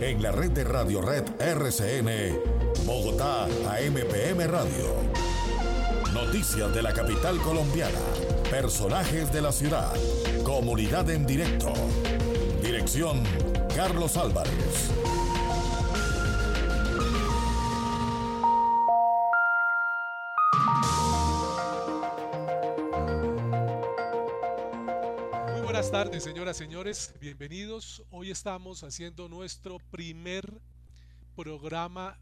En la red de Radio Red RCN, Bogotá AMPM Radio. Noticias de la capital colombiana. Personajes de la ciudad. Comunidad en directo. Dirección Carlos Álvarez. Buenas tardes, señoras, señores. Bienvenidos. Hoy estamos haciendo nuestro primer programa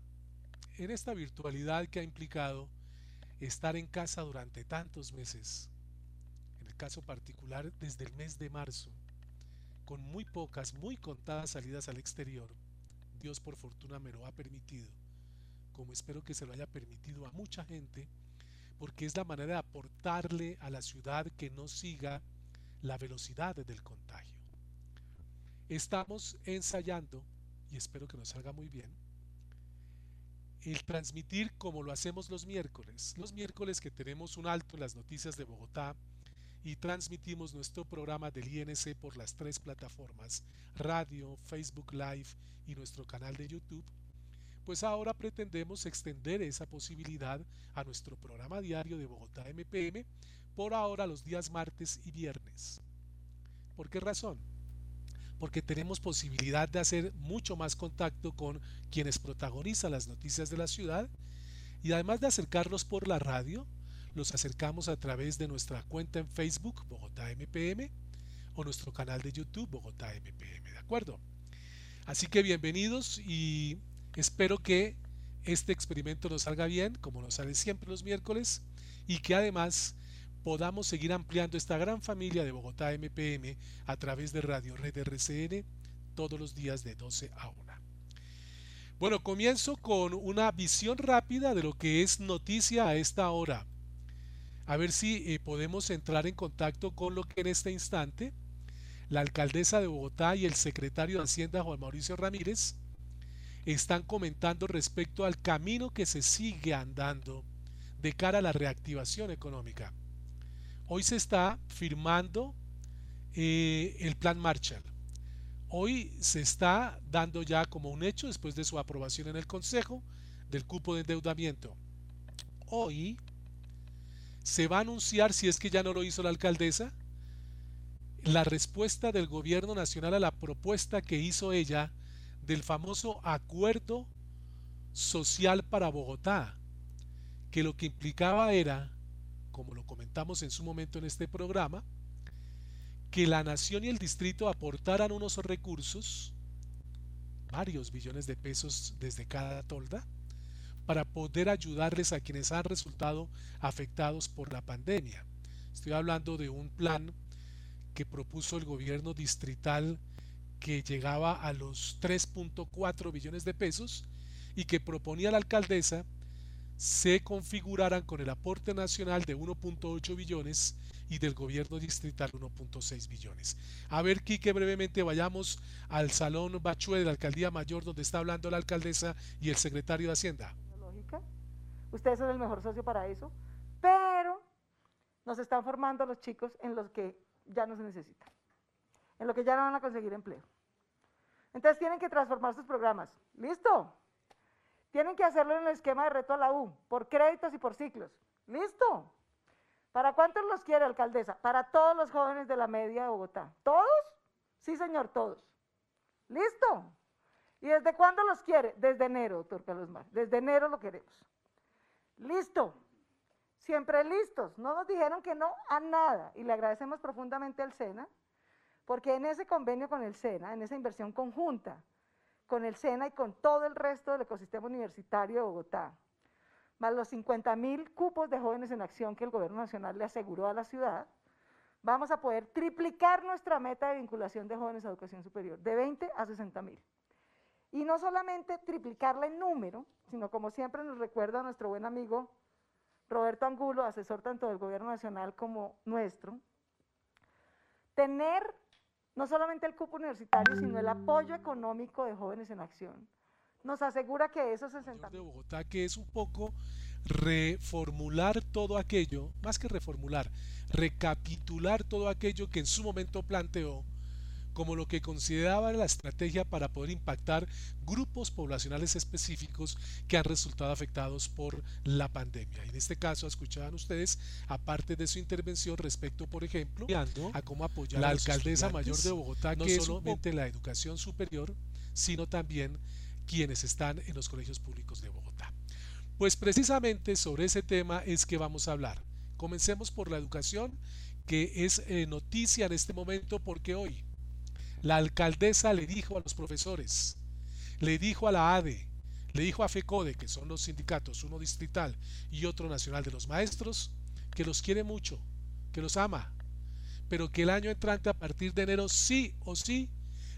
en esta virtualidad que ha implicado estar en casa durante tantos meses. En el caso particular, desde el mes de marzo, con muy pocas, muy contadas salidas al exterior. Dios por fortuna me lo ha permitido, como espero que se lo haya permitido a mucha gente, porque es la manera de aportarle a la ciudad que no siga la velocidad del contagio. Estamos ensayando, y espero que nos salga muy bien, el transmitir como lo hacemos los miércoles. Los miércoles que tenemos un alto en las noticias de Bogotá y transmitimos nuestro programa del INC por las tres plataformas, radio, Facebook Live y nuestro canal de YouTube, pues ahora pretendemos extender esa posibilidad a nuestro programa diario de Bogotá MPM, por ahora los días martes y viernes. ¿Por qué razón? Porque tenemos posibilidad de hacer mucho más contacto con quienes protagonizan las noticias de la ciudad y además de acercarlos por la radio, los acercamos a través de nuestra cuenta en Facebook Bogotá MPM o nuestro canal de YouTube Bogotá MPM, ¿de acuerdo? Así que bienvenidos y espero que este experimento nos salga bien, como nos sale siempre los miércoles, y que además podamos seguir ampliando esta gran familia de Bogotá MPM a través de Radio Red RCN todos los días de 12 a 1. Bueno, comienzo con una visión rápida de lo que es noticia a esta hora. A ver si eh, podemos entrar en contacto con lo que en este instante la alcaldesa de Bogotá y el secretario de Hacienda Juan Mauricio Ramírez están comentando respecto al camino que se sigue andando de cara a la reactivación económica. Hoy se está firmando eh, el plan Marshall. Hoy se está dando ya como un hecho, después de su aprobación en el Consejo, del cupo de endeudamiento. Hoy se va a anunciar, si es que ya no lo hizo la alcaldesa, la respuesta del gobierno nacional a la propuesta que hizo ella del famoso acuerdo social para Bogotá, que lo que implicaba era, como lo comentamos en su momento en este programa, que la nación y el distrito aportaran unos recursos, varios billones de pesos desde cada tolda, para poder ayudarles a quienes han resultado afectados por la pandemia. Estoy hablando de un plan que propuso el gobierno distrital que llegaba a los 3.4 billones de pesos y que proponía la alcaldesa se configuraran con el aporte nacional de 1.8 billones y del gobierno distrital 1.6 billones. A ver, Quique, brevemente vayamos al Salón Bachue de la Alcaldía Mayor donde está hablando la alcaldesa y el secretario de Hacienda. Ustedes son el mejor socio para eso, pero nos están formando los chicos en los que ya no se necesitan en lo que ya no van a conseguir empleo. Entonces tienen que transformar sus programas. ¿Listo? Tienen que hacerlo en el esquema de reto a la U, por créditos y por ciclos. ¿Listo? ¿Para cuántos los quiere, alcaldesa? Para todos los jóvenes de la media de Bogotá. ¿Todos? Sí, señor, todos. ¿Listo? ¿Y desde cuándo los quiere? Desde enero, doctor Carlos. Desde enero lo queremos. Listo. Siempre listos. No nos dijeron que no a nada. Y le agradecemos profundamente al SENA porque en ese convenio con el SENA, en esa inversión conjunta con el SENA y con todo el resto del ecosistema universitario de Bogotá, más los 50 mil cupos de jóvenes en acción que el gobierno nacional le aseguró a la ciudad, vamos a poder triplicar nuestra meta de vinculación de jóvenes a educación superior, de 20 a 60 mil. Y no solamente triplicarla en número, sino como siempre nos recuerda nuestro buen amigo Roberto Angulo, asesor tanto del gobierno nacional como nuestro, tener no solamente el cupo universitario, sino el apoyo económico de jóvenes en acción. Nos asegura que esos 60 de Bogotá, que es un poco reformular todo aquello, más que reformular, recapitular todo aquello que en su momento planteó como lo que consideraba la estrategia para poder impactar grupos poblacionales específicos que han resultado afectados por la pandemia. En este caso escuchaban ustedes, aparte de su intervención respecto, por ejemplo, a cómo apoyar la alcaldesa mayor de Bogotá, no que solamente la educación superior, sino también quienes están en los colegios públicos de Bogotá. Pues precisamente sobre ese tema es que vamos a hablar. Comencemos por la educación, que es eh, noticia en este momento porque hoy la alcaldesa le dijo a los profesores, le dijo a la ADE, le dijo a FECODE, que son los sindicatos, uno distrital y otro nacional de los maestros, que los quiere mucho, que los ama, pero que el año entrante a partir de enero sí o sí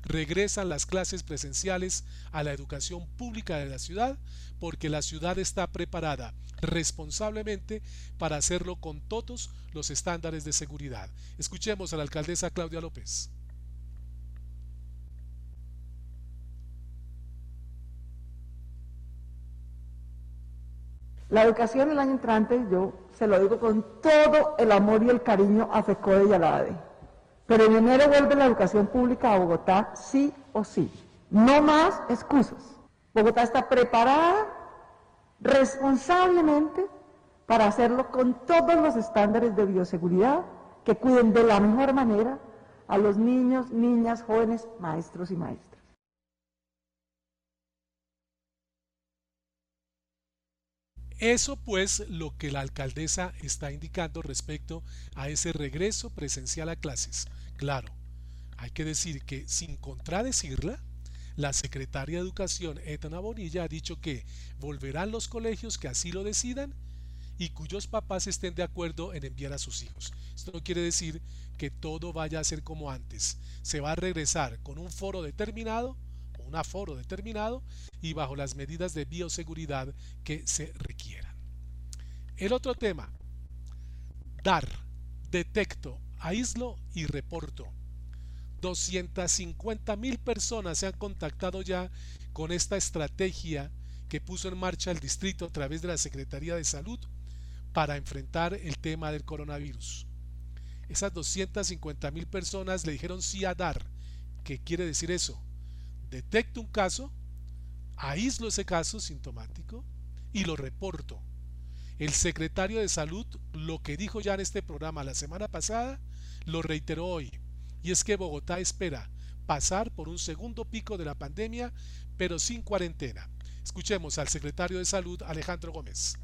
regresan las clases presenciales a la educación pública de la ciudad porque la ciudad está preparada responsablemente para hacerlo con todos los estándares de seguridad. Escuchemos a la alcaldesa Claudia López. La educación el año entrante, yo se lo digo con todo el amor y el cariño a FECODE y a la ADE. Pero en enero vuelve la educación pública a Bogotá, sí o sí. No más excusas. Bogotá está preparada responsablemente para hacerlo con todos los estándares de bioseguridad que cuiden de la mejor manera a los niños, niñas, jóvenes, maestros y maestras. Eso pues lo que la alcaldesa está indicando respecto a ese regreso presencial a clases. Claro, hay que decir que sin contradecirla, la secretaria de Educación, Etana Bonilla, ha dicho que volverán los colegios que así lo decidan y cuyos papás estén de acuerdo en enviar a sus hijos. Esto no quiere decir que todo vaya a ser como antes. Se va a regresar con un foro determinado un aforo determinado y bajo las medidas de bioseguridad que se requieran. El otro tema, dar, detecto, aíslo y reporto. 250 mil personas se han contactado ya con esta estrategia que puso en marcha el distrito a través de la Secretaría de Salud para enfrentar el tema del coronavirus. Esas 250 mil personas le dijeron sí a dar. ¿Qué quiere decir eso? Detecto un caso, aíslo ese caso sintomático y lo reporto. El secretario de salud lo que dijo ya en este programa la semana pasada, lo reiteró hoy, y es que Bogotá espera pasar por un segundo pico de la pandemia, pero sin cuarentena. Escuchemos al secretario de salud Alejandro Gómez.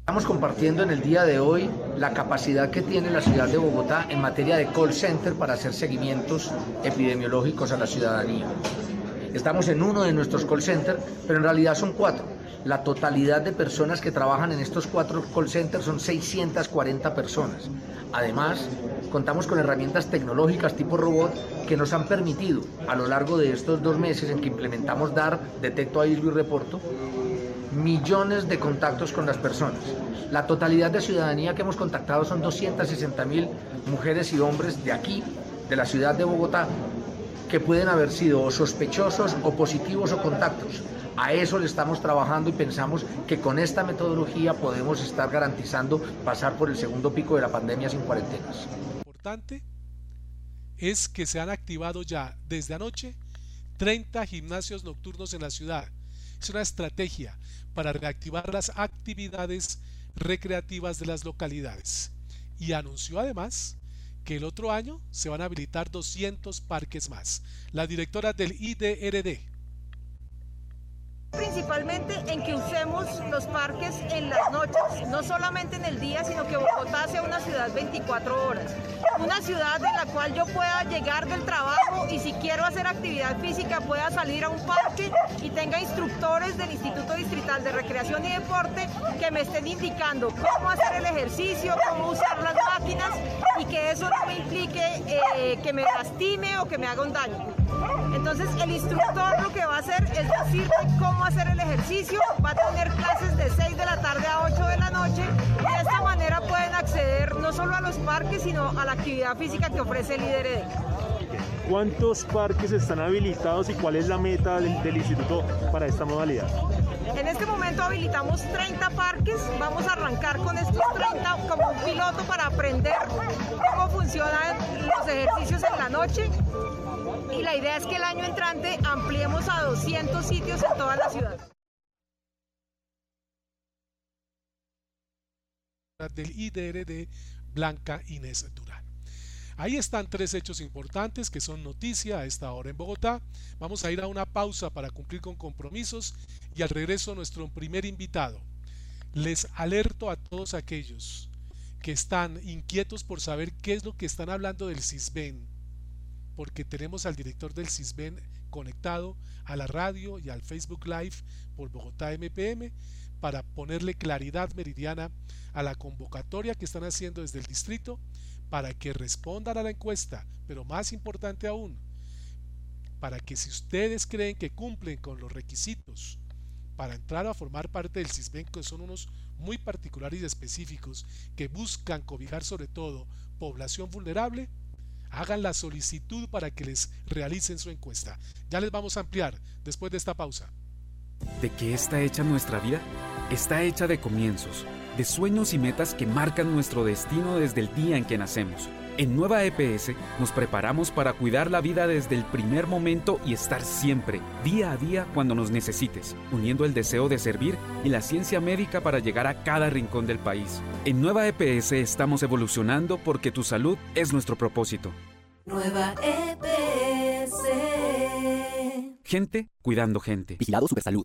Estamos compartiendo en el día de hoy la capacidad que tiene la ciudad de Bogotá en materia de call center para hacer seguimientos epidemiológicos a la ciudadanía. Estamos en uno de nuestros call centers, pero en realidad son cuatro. La totalidad de personas que trabajan en estos cuatro call centers son 640 personas. Además, contamos con herramientas tecnológicas tipo robot que nos han permitido a lo largo de estos dos meses en que implementamos DAR, Detecto, Aíslo y Reporto, millones de contactos con las personas. La totalidad de ciudadanía que hemos contactado son 260 mil mujeres y hombres de aquí, de la ciudad de Bogotá, que pueden haber sido sospechosos o positivos o contactos. A eso le estamos trabajando y pensamos que con esta metodología podemos estar garantizando pasar por el segundo pico de la pandemia sin cuarentenas. Importante es que se han activado ya desde anoche 30 gimnasios nocturnos en la ciudad. Es una estrategia para reactivar las actividades recreativas de las localidades. Y anunció además que el otro año se van a habilitar 200 parques más. La directora del IDRD, Principalmente en que usemos los parques en las noches, no solamente en el día, sino que Bogotá sea una ciudad 24 horas. Una ciudad en la cual yo pueda llegar del trabajo y si quiero hacer actividad física pueda salir a un parque y tenga instructores del Instituto Distrital de Recreación y Deporte que me estén indicando cómo hacer el ejercicio, cómo usar las máquinas y que eso no me implique eh, que me lastime o que me haga un daño. Entonces el instructor lo que va a hacer es decirte cómo hacer el ejercicio, va a tener clases de 6 de la tarde a 8 de la noche y de esta manera pueden acceder no solo a los parques, sino a la actividad física que ofrece el IDRD. ¿Cuántos parques están habilitados y cuál es la meta del, del instituto para esta modalidad? En este momento habilitamos 30 parques, vamos a arrancar con estos 30 como un piloto para aprender cómo funcionan los ejercicios en la noche y la idea es que el año entrante ampliemos a 200 sitios en toda la ciudad. del IDRD Blanca Inés Durán. Ahí están tres hechos importantes que son noticia a esta hora en Bogotá. Vamos a ir a una pausa para cumplir con compromisos y al regreso nuestro primer invitado. Les alerto a todos aquellos que están inquietos por saber qué es lo que están hablando del CISBEN, porque tenemos al director del CISBEN conectado a la radio y al Facebook Live por Bogotá MPM para ponerle claridad meridiana a la convocatoria que están haciendo desde el distrito para que respondan a la encuesta, pero más importante aún, para que si ustedes creen que cumplen con los requisitos para entrar a formar parte del CISBEN, que son unos muy particulares y específicos que buscan cobijar sobre todo población vulnerable, hagan la solicitud para que les realicen su encuesta. Ya les vamos a ampliar después de esta pausa. ¿De qué está hecha nuestra vida? Está hecha de comienzos de sueños y metas que marcan nuestro destino desde el día en que nacemos. En Nueva EPS nos preparamos para cuidar la vida desde el primer momento y estar siempre, día a día, cuando nos necesites, uniendo el deseo de servir y la ciencia médica para llegar a cada rincón del país. En Nueva EPS estamos evolucionando porque tu salud es nuestro propósito. Nueva EPS. Gente cuidando gente. Vigilado Supersalud.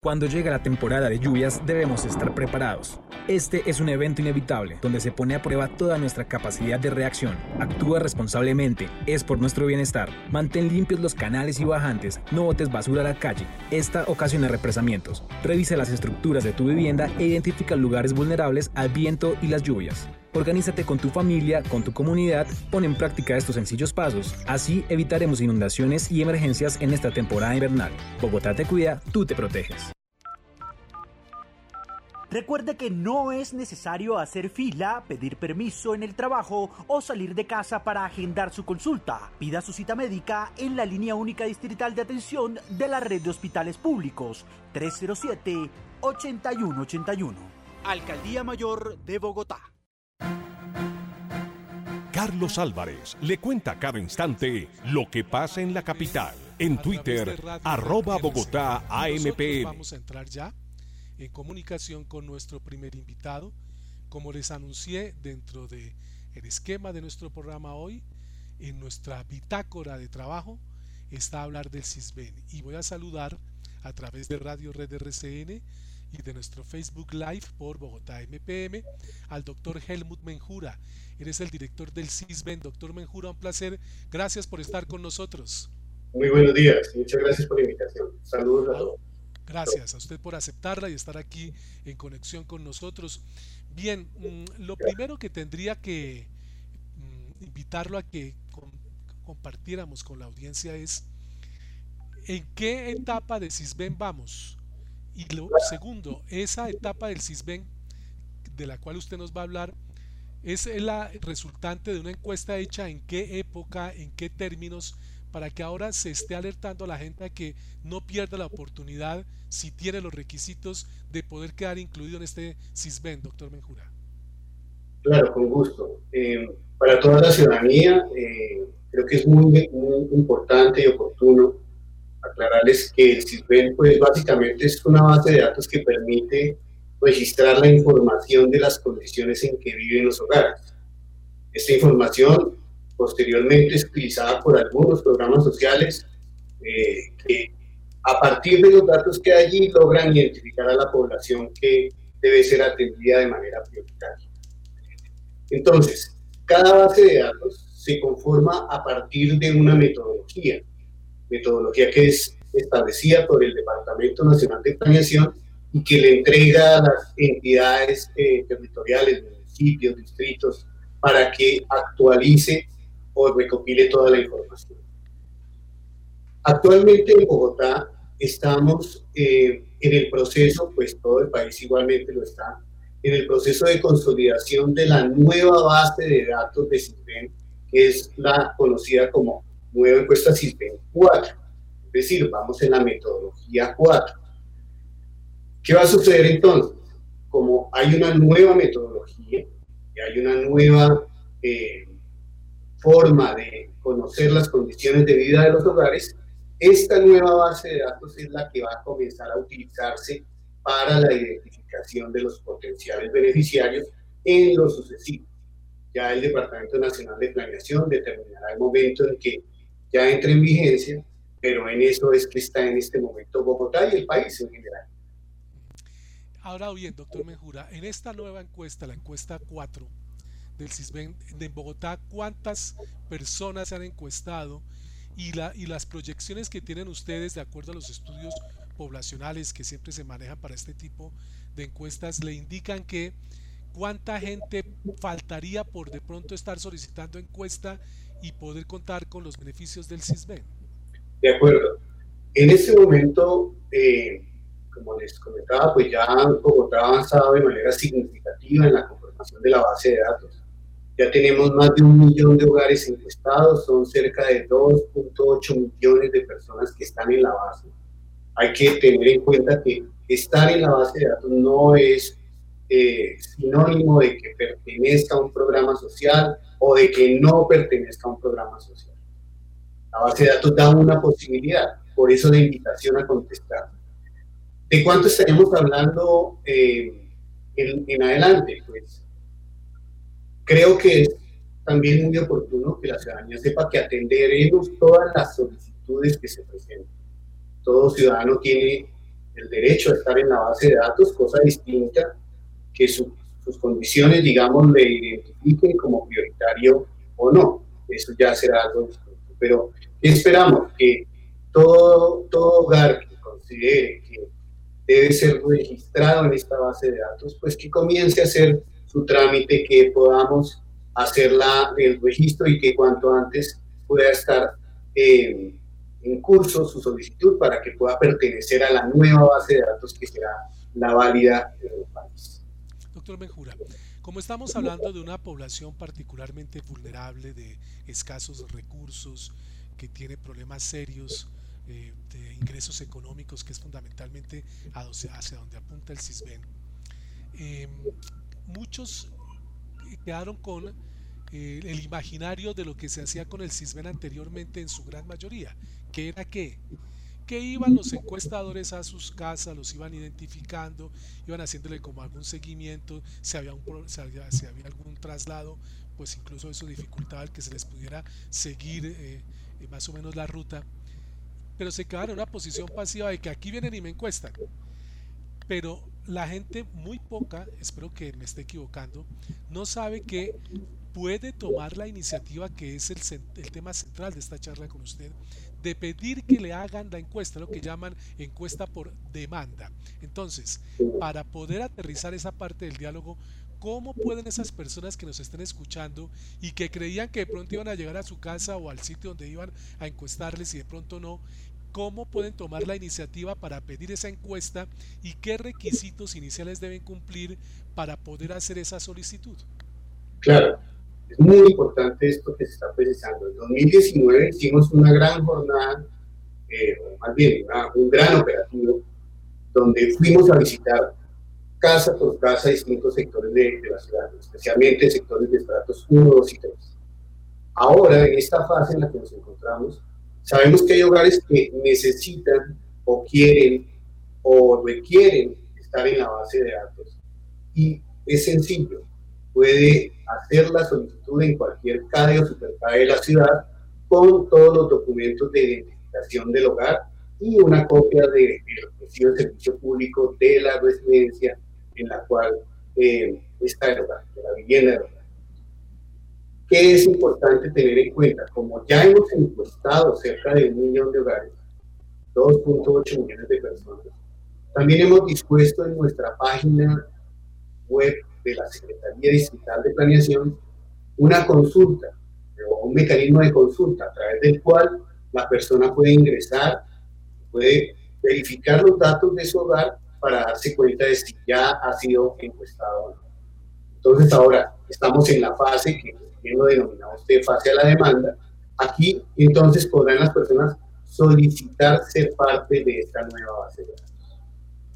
Cuando llega la temporada de lluvias debemos estar preparados. Este es un evento inevitable donde se pone a prueba toda nuestra capacidad de reacción. Actúa responsablemente, es por nuestro bienestar. Mantén limpios los canales y bajantes, no botes basura a la calle. Esta ocasiona represamientos. Revisa las estructuras de tu vivienda e identifica lugares vulnerables al viento y las lluvias. Organízate con tu familia, con tu comunidad, pon en práctica estos sencillos pasos. Así evitaremos inundaciones y emergencias en esta temporada invernal. Bogotá te cuida, tú te proteges. Recuerde que no es necesario hacer fila, pedir permiso en el trabajo o salir de casa para agendar su consulta. Pida su cita médica en la línea única distrital de atención de la red de hospitales públicos 307-8181. Alcaldía Mayor de Bogotá. Carlos Álvarez le cuenta cada instante lo que pasa en la capital. En Twitter, arroba Bogotá AMPM. Vamos a entrar ya en comunicación con nuestro primer invitado. Como les anuncié dentro del el esquema de nuestro programa hoy, en nuestra bitácora de trabajo está a hablar del CISBEN. Y voy a saludar a través de Radio Red RCN y de nuestro Facebook Live por Bogotá MPM al doctor Helmut Menjura. Eres el director del CISBEN. Doctor Menjura, un placer. Gracias por estar con nosotros. Muy buenos días. Muchas gracias por la invitación. Saludos a todos. Gracias a usted por aceptarla y estar aquí en conexión con nosotros. Bien, mm, lo primero que tendría que mm, invitarlo a que compartiéramos con la audiencia es en qué etapa de CISBEN vamos. Y lo segundo, esa etapa del CISBEN de la cual usted nos va a hablar, es la resultante de una encuesta hecha en qué época, en qué términos, para que ahora se esté alertando a la gente a que no pierda la oportunidad, si tiene los requisitos, de poder quedar incluido en este CISBEN, doctor Menjura. Claro, con gusto. Eh, para toda la ciudadanía, eh, creo que es muy, muy importante y oportuno aclararles que el CISBEN pues básicamente es una base de datos que permite registrar la información de las condiciones en que viven los hogares. Esta información posteriormente es utilizada por algunos programas sociales eh, que a partir de los datos que hay allí logran identificar a la población que debe ser atendida de manera prioritaria. Entonces, cada base de datos se conforma a partir de una metodología, metodología que es establecida por el Departamento Nacional de Planeación y que le entrega a las entidades eh, territoriales, municipios, distritos, para que actualice o recopile toda la información. Actualmente en Bogotá estamos eh, en el proceso, pues todo el país igualmente lo está, en el proceso de consolidación de la nueva base de datos de CISBEN, que es la conocida como nueva encuesta CISBEN 4. Es decir, vamos en la metodología 4. ¿Qué va a suceder entonces? Como hay una nueva metodología y hay una nueva eh, forma de conocer las condiciones de vida de los hogares, esta nueva base de datos es la que va a comenzar a utilizarse para la identificación de los potenciales beneficiarios en lo sucesivo. Ya el Departamento Nacional de Planeación determinará el momento en que ya entre en vigencia, pero en eso es que está en este momento Bogotá y el país en general. Ahora bien, doctor Menjura, en esta nueva encuesta, la encuesta 4 del CISBEN de Bogotá, ¿cuántas personas se han encuestado? y, la, y las proyecciones que tienen ustedes de acuerdo a los estudios poblacionales que siempre se manejan para este tipo de encuestas le indican que cuánta gente faltaría por de pronto estar solicitando encuesta y poder contar con los beneficios del CISBEN. De acuerdo. En este momento, eh, como les comentaba, pues ya Bogotá ha avanzado de manera significativa en la conformación de la base de datos. Ya tenemos más de un millón de hogares encuestados, son cerca de 2.8 millones de personas que están en la base. Hay que tener en cuenta que estar en la base de datos no es eh, sinónimo de que pertenezca a un programa social o de que no pertenezca a un programa social. La base de datos da una posibilidad, por eso la invitación a contestar. ¿De cuánto estaremos hablando eh, en, en adelante? Pues Creo que es también muy oportuno que la ciudadanía sepa que atenderemos todas las solicitudes que se presenten. Todo ciudadano tiene el derecho a estar en la base de datos, cosa distinta que sus condiciones, digamos, le identifiquen como prioritario o no. Eso ya será algo distinto. Pero esperamos que todo, todo hogar que considere que debe ser registrado en esta base de datos, pues que comience a hacer su trámite, que podamos hacer la, el registro y que cuanto antes pueda estar eh, en curso su solicitud para que pueda pertenecer a la nueva base de datos que será la válida del país. Doctor como estamos hablando de una población particularmente vulnerable, de escasos recursos, que tiene problemas serios eh, de ingresos económicos, que es fundamentalmente hacia donde apunta el CISBEN, eh, muchos quedaron con eh, el imaginario de lo que se hacía con el CISBEN anteriormente en su gran mayoría, que era que que iban los encuestadores a sus casas, los iban identificando, iban haciéndole como algún seguimiento, si había, algún traslado, pues incluso eso dificultaba el que se les pudiera seguir eh, eh, más o menos la ruta, pero se quedaron en una posición pasiva de que aquí vienen y me encuestan, pero la gente muy poca, espero que me esté equivocando, no sabe que puede tomar la iniciativa que es el, el, tema central de esta charla con usted, de pedir que le hagan la encuesta, lo que llaman encuesta por demanda. Entonces, para poder aterrizar esa parte del diálogo, ¿cómo pueden esas personas que nos estén escuchando y que creían que de pronto iban a llegar a su casa o al sitio donde iban a encuestarles y de pronto no, cómo pueden tomar la iniciativa para pedir esa encuesta y qué requisitos iniciales deben cumplir para poder hacer esa solicitud. Claro, es muy importante esto que se está precisando. En 2019 hicimos una gran jornada, eh, más bien un gran operativo, donde fuimos a visitar casa por casa distintos sectores de, la ciudad, especialmente sectores de estratos 1, 2 y 3. Ahora, en esta fase en la que nos encontramos, Sabemos que hay hogares que necesitan o quieren o requieren estar en la base de datos. Y es sencillo, puede hacer la solicitud en cualquier CADE o supercade de la ciudad con todos los documentos de identificación del hogar y una copia del de, servicio público de la residencia en la cual eh, está el hogar, de la vivienda del hogar. ¿Qué es importante tener en cuenta? Como ya hemos encuestado cerca de un millón de hogares, 2.8 millones de personas, también hemos dispuesto en nuestra página web de la Secretaría Distrital de Planeación una consulta o un mecanismo de consulta a través del cual la persona puede ingresar, puede verificar los datos de su hogar para darse cuenta de si ya ha sido encuestado o no. Entonces ahora estamos en la fase que bien lo denominamos usted fase a la demanda. Aquí entonces podrán las personas solicitar ser parte de esta nueva base de datos.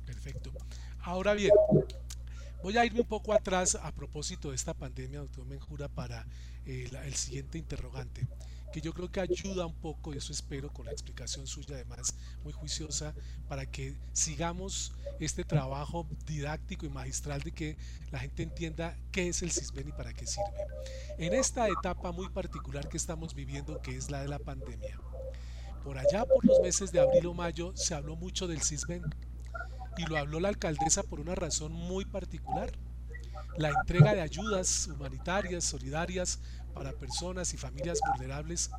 Perfecto. Ahora bien, voy a irme un poco atrás a propósito de esta pandemia, doctor Menjura, para eh, el siguiente interrogante que yo creo que ayuda un poco, y eso espero con la explicación suya además muy juiciosa, para que sigamos este trabajo didáctico y magistral de que la gente entienda qué es el CISBEN y para qué sirve. En esta etapa muy particular que estamos viviendo, que es la de la pandemia, por allá por los meses de abril o mayo se habló mucho del CISBEN y lo habló la alcaldesa por una razón muy particular. La entrega de ayudas humanitarias, solidarias para personas y familias vulnerables,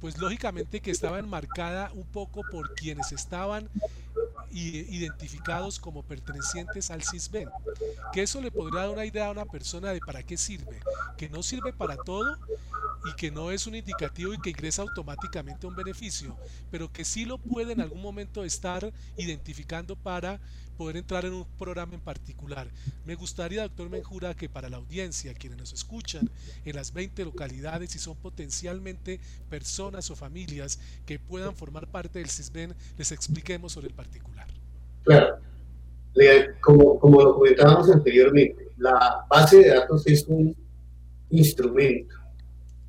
pues lógicamente que estaba enmarcada un poco por quienes estaban identificados como pertenecientes al CISBEN. Que eso le podría dar una idea a una persona de para qué sirve. Que no sirve para todo y que no es un indicativo y que ingresa automáticamente un beneficio, pero que sí lo puede en algún momento estar identificando para poder entrar en un programa en particular. Me gustaría, doctor Menjura, que para la audiencia, quienes nos escuchan en las 20 localidades y son potencialmente personas o familias que puedan formar parte del CISBEN, les expliquemos sobre el particular. Claro, como, como lo comentábamos anteriormente, la base de datos es un instrumento,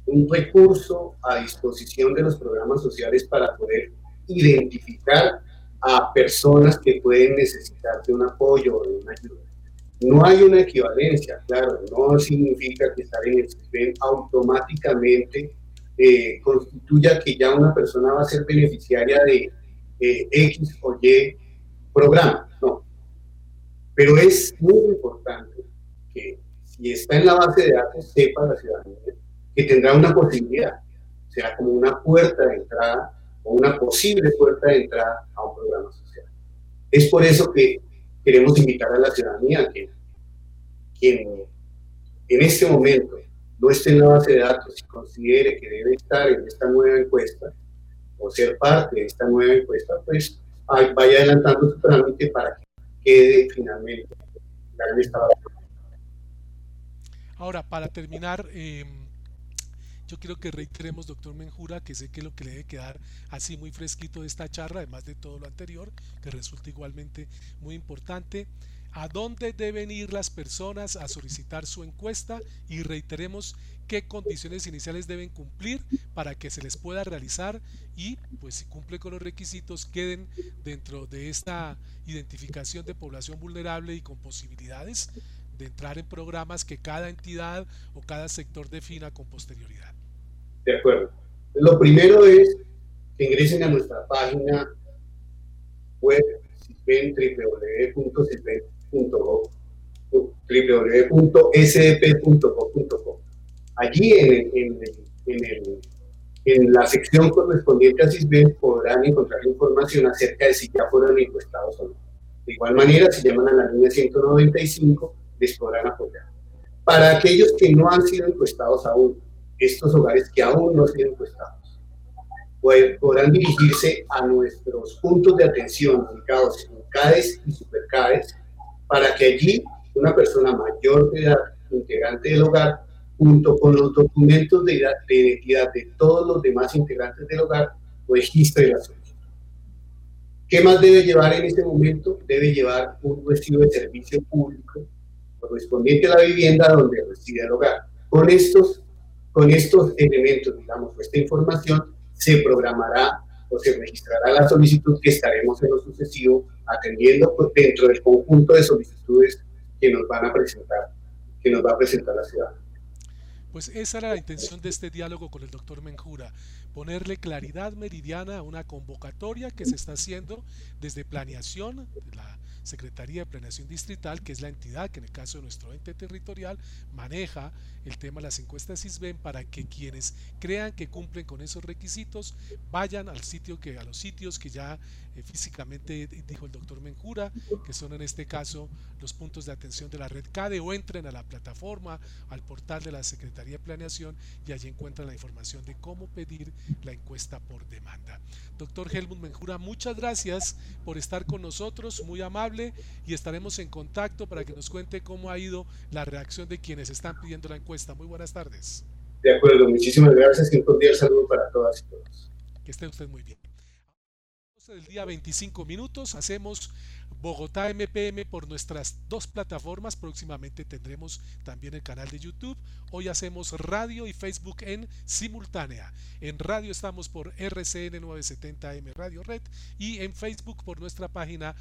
un recurso a disposición de los programas sociales para poder identificar a personas que pueden necesitar de un apoyo o de una ayuda. No hay una equivalencia, claro, no significa que estar en el sistema automáticamente eh, constituya que ya una persona va a ser beneficiaria de eh, X o Y programa, no. Pero es muy importante que si está en la base de datos, sepa la ciudadanía que tendrá una posibilidad, sea como una puerta de entrada o una posible puerta de entrada a. Es por eso que queremos invitar a la ciudadanía que quien en este momento no esté en la base de datos y considere que debe estar en esta nueva encuesta o ser parte de esta nueva encuesta, pues vaya adelantando su trámite para que quede finalmente en esta. Ahora, para terminar, eh, yo quiero que reiteremos, doctor Menjura, que sé que lo que le debe quedar así muy fresquito de esta charla, además de todo lo anterior, que resulta igualmente muy importante, a dónde deben ir las personas a solicitar su encuesta y reiteremos qué condiciones iniciales deben cumplir para que se les pueda realizar y pues si cumple con los requisitos queden dentro de esta identificación de población vulnerable y con posibilidades de entrar en programas que cada entidad o cada sector defina con posterioridad. De acuerdo. Lo primero es que ingresen a nuestra página web www.sdp.gov.co. Allí en, en, en, la sección correspondiente a CISBEN podrán encontrar información acerca de si ya fueron encuestados o no. De igual manera, si llaman a la línea 195, les podrán apoyar. Para aquellos que no han sido encuestados aún, estos hogares que aún no han sido encuestados, podrán dirigirse a nuestros puntos de atención ubicados en CADES y SuperCADES para que allí una persona mayor de edad, integrante del hogar, junto con los documentos de, identidad de todos los demás integrantes del hogar, registre la solicitud. ¿Qué más debe llevar en este momento? Debe llevar un recibo de servicio público correspondiente a la vivienda donde reside el hogar. Con estos, con estos elementos, digamos, esta información, se programará o se registrará la solicitud que estaremos en lo sucesivo atendiendo pues, dentro del conjunto de solicitudes que nos van a presentar, que nos va a presentar la ciudad. Pues esa era la intención de este diálogo con el doctor Menjura, ponerle claridad meridiana a una convocatoria que se está haciendo desde planeación, la Secretaría de Planeación Distrital, que es la entidad que en el caso de nuestro ente territorial maneja el tema de las encuestas ISBEN para que quienes crean que cumplen con esos requisitos vayan al sitio que a los sitios que ya eh, físicamente dijo el doctor Menjura, que son en este caso los puntos de atención de la red CADE o entren a la plataforma, al portal de la Secretaría de Planeación y allí encuentran la información de cómo pedir la encuesta por demanda. Doctor Helmut Menjura, muchas gracias por estar con nosotros, muy amable y estaremos en contacto para que nos cuente cómo ha ido la reacción de quienes están pidiendo la encuesta. Muy buenas tardes. De acuerdo, muchísimas gracias y un cordial saludo para todas y todos. Que esté usted muy bien del día 25 minutos. Hacemos Bogotá MPM por nuestras dos plataformas. Próximamente tendremos también el canal de YouTube. Hoy hacemos radio y Facebook en simultánea. En radio estamos por RCN 970M Radio Red y en Facebook por nuestra página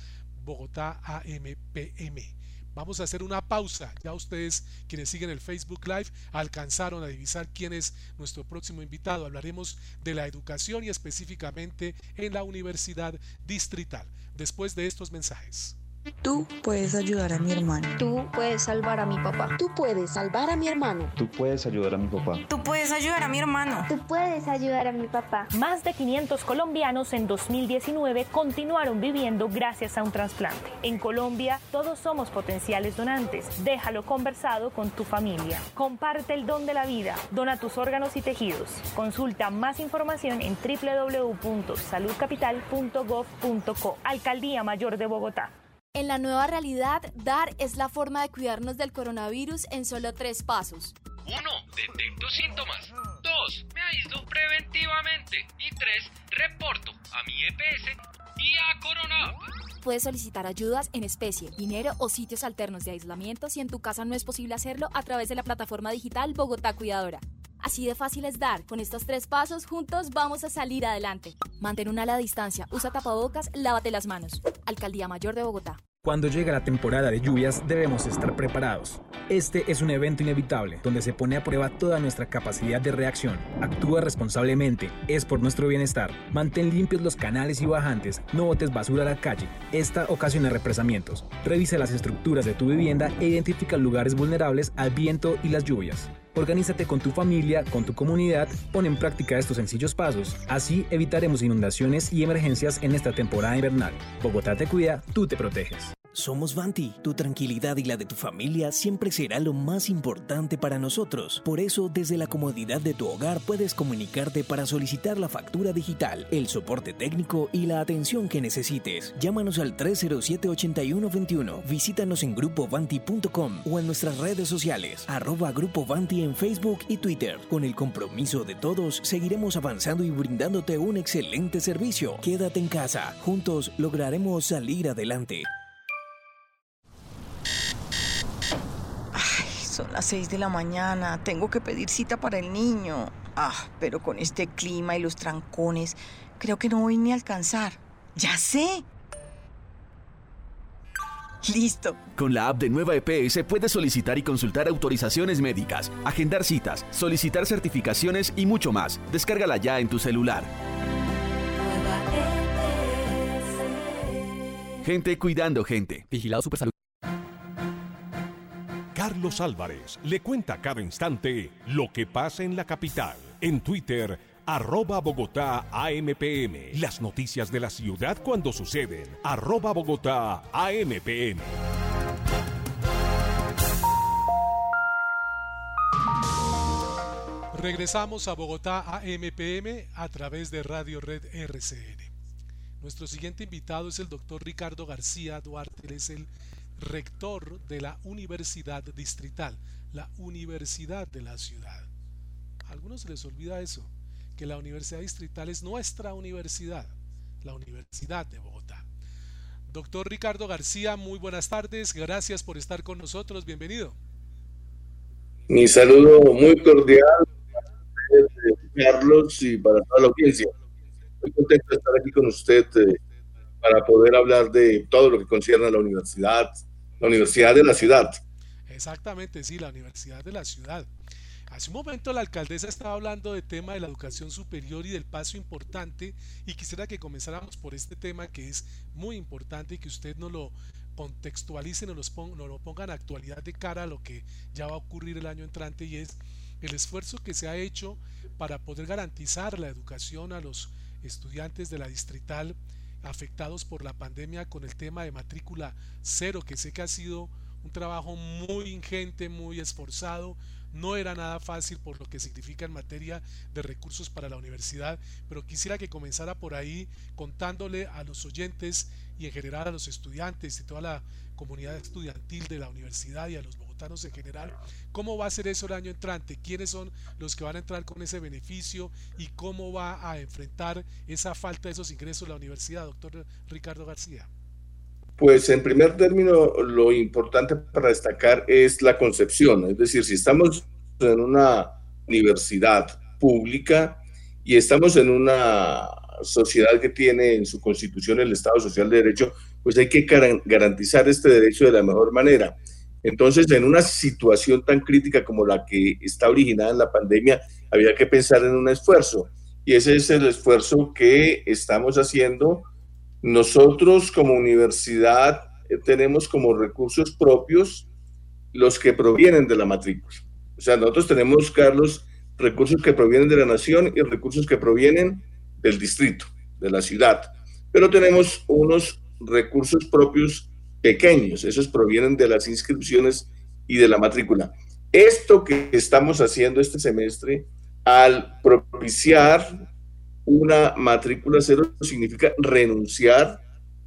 Bogotá AMPM. Vamos a hacer una pausa. Ya ustedes, quienes siguen el Facebook Live, alcanzaron a divisar quién es nuestro próximo invitado. Hablaremos de la educación y específicamente en la Universidad Distrital. Después de estos mensajes. Tú puedes ayudar a mi hermano. Tú puedes salvar a mi papá. Tú puedes salvar a mi hermano. Tú puedes ayudar a mi papá. Tú puedes ayudar a mi hermano. Tú puedes ayudar a mi papá. Más de 500 colombianos en 2019 continuaron viviendo gracias a un trasplante. En Colombia, todos somos potenciales donantes. Déjalo conversado con tu familia. Comparte el don de la vida. Dona tus órganos y tejidos. Consulta más información en www.saludcapital.gov.co. Alcaldía Mayor de Bogotá. En la nueva realidad, dar es la forma de cuidarnos del coronavirus en solo tres pasos. 1. Detecto síntomas. 2. Me aíslo preventivamente. Y 3. Reporto a mi EPS y a Corona. Puedes solicitar ayudas en especie, dinero o sitios alternos de aislamiento si en tu casa no es posible hacerlo a través de la plataforma digital Bogotá Cuidadora. Así de fácil es dar. Con estos tres pasos, juntos vamos a salir adelante. Mantén una ala distancia, usa tapabocas, lávate las manos. Alcaldía Mayor de Bogotá. Cuando llega la temporada de lluvias debemos estar preparados. Este es un evento inevitable donde se pone a prueba toda nuestra capacidad de reacción. Actúa responsablemente, es por nuestro bienestar. Mantén limpios los canales y bajantes, no botes basura a la calle. Esta ocasiona represamientos. Revisa las estructuras de tu vivienda e identifica lugares vulnerables al viento y las lluvias. Organízate con tu familia, con tu comunidad, pon en práctica estos sencillos pasos. Así evitaremos inundaciones y emergencias en esta temporada invernal. Bogotá te cuida, tú te proteges. Somos Vanti. Tu tranquilidad y la de tu familia siempre será lo más importante para nosotros. Por eso, desde la comodidad de tu hogar puedes comunicarte para solicitar la factura digital, el soporte técnico y la atención que necesites. Llámanos al 307-8121. Visítanos en grupovanti.com o en nuestras redes sociales, arroba Grupo Vanti en Facebook y Twitter. Con el compromiso de todos, seguiremos avanzando y brindándote un excelente servicio. Quédate en casa. Juntos lograremos salir adelante. Son las 6 de la mañana. Tengo que pedir cita para el niño. Ah, pero con este clima y los trancones, creo que no voy ni a alcanzar. ¡Ya sé! Listo. Con la app de Nueva EPS puedes solicitar y consultar autorizaciones médicas, agendar citas, solicitar certificaciones y mucho más. Descárgala ya en tu celular. Gente cuidando gente. Vigilado Supersalud. Carlos Álvarez le cuenta cada instante lo que pasa en la capital. En Twitter, arroba Bogotá AMPM. Las noticias de la ciudad cuando suceden. Arroba Bogotá AMPM. Regresamos a Bogotá AMPM a través de Radio Red RCN. Nuestro siguiente invitado es el doctor Ricardo García Duarte. Es el rector de la Universidad Distrital, la Universidad de la ciudad. A algunos se les olvida eso, que la Universidad Distrital es nuestra universidad, la Universidad de Bogotá. Doctor Ricardo García, muy buenas tardes, gracias por estar con nosotros, bienvenido. Mi saludo muy cordial Carlos, y para toda la audiencia. Muy contento de estar aquí con usted eh, para poder hablar de todo lo que concierne a la universidad, la universidad de la ciudad. Exactamente, sí, la universidad de la ciudad. Hace un momento la alcaldesa estaba hablando del tema de la educación superior y del paso importante y quisiera que comenzáramos por este tema que es muy importante y que usted nos lo contextualice, nos, nos lo ponga en actualidad de cara a lo que ya va a ocurrir el año entrante y es el esfuerzo que se ha hecho para poder garantizar la educación a los estudiantes de la distrital afectados por la pandemia con el tema de matrícula cero, que sé que ha sido un trabajo muy ingente, muy esforzado, no era nada fácil por lo que significa en materia de recursos para la universidad, pero quisiera que comenzara por ahí contándole a los oyentes y en general a los estudiantes y toda la comunidad estudiantil de la universidad y a los bogotanos en general, cómo va a ser eso el año entrante, quiénes son los que van a entrar con ese beneficio y cómo va a enfrentar esa falta de esos ingresos la universidad, doctor Ricardo García. Pues en primer término, lo importante para destacar es la concepción, es decir, si estamos en una universidad pública y estamos en una sociedad que tiene en su constitución el Estado Social de Derecho, pues hay que garantizar este derecho de la mejor manera. Entonces, en una situación tan crítica como la que está originada en la pandemia, había que pensar en un esfuerzo. Y ese es el esfuerzo que estamos haciendo nosotros como universidad eh, tenemos como recursos propios los que provienen de la matrícula. O sea, nosotros tenemos, Carlos, recursos que provienen de la nación y recursos que provienen del distrito, de la ciudad. Pero tenemos unos recursos propios pequeños, esos provienen de las inscripciones y de la matrícula. Esto que estamos haciendo este semestre, al propiciar una matrícula cero significa renunciar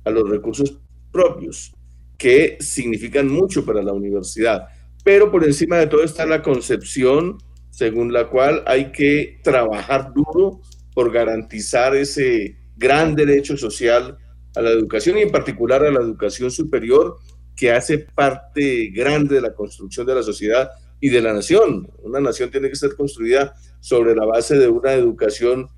a los recursos propios, que significan mucho para la universidad. Pero por encima de todo está la concepción según la cual hay que trabajar duro por garantizar ese gran derecho social a la educación y en particular a la educación superior que hace parte grande de la construcción de la sociedad y de la nación. Una nación tiene que ser construida sobre la base de una educación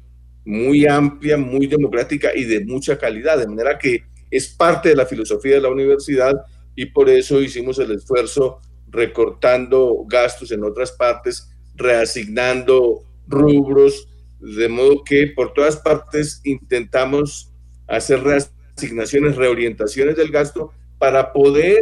muy amplia, muy democrática y de mucha calidad, de manera que es parte de la filosofía de la universidad y por eso hicimos el esfuerzo recortando gastos en otras partes, reasignando rubros, de modo que por todas partes intentamos hacer reasignaciones, reorientaciones del gasto para poder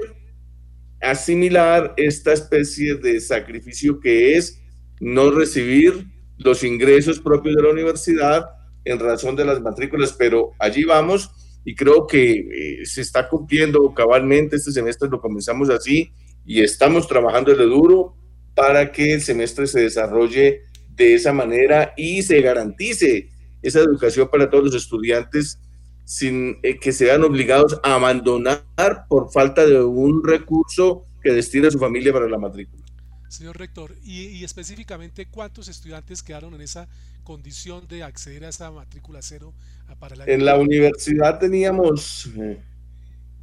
asimilar esta especie de sacrificio que es no recibir los ingresos propios de la universidad en razón de las matrículas, pero allí vamos y creo que eh, se está cumpliendo cabalmente. Este semestre lo comenzamos así y estamos trabajando de duro para que el semestre se desarrolle de esa manera y se garantice esa educación para todos los estudiantes sin eh, que sean obligados a abandonar por falta de un recurso que destina a su familia para la matrícula. Señor rector, y, específicamente cuántos estudiantes quedaron en esa condición de acceder a esa matrícula cero para el En la universidad teníamos eh,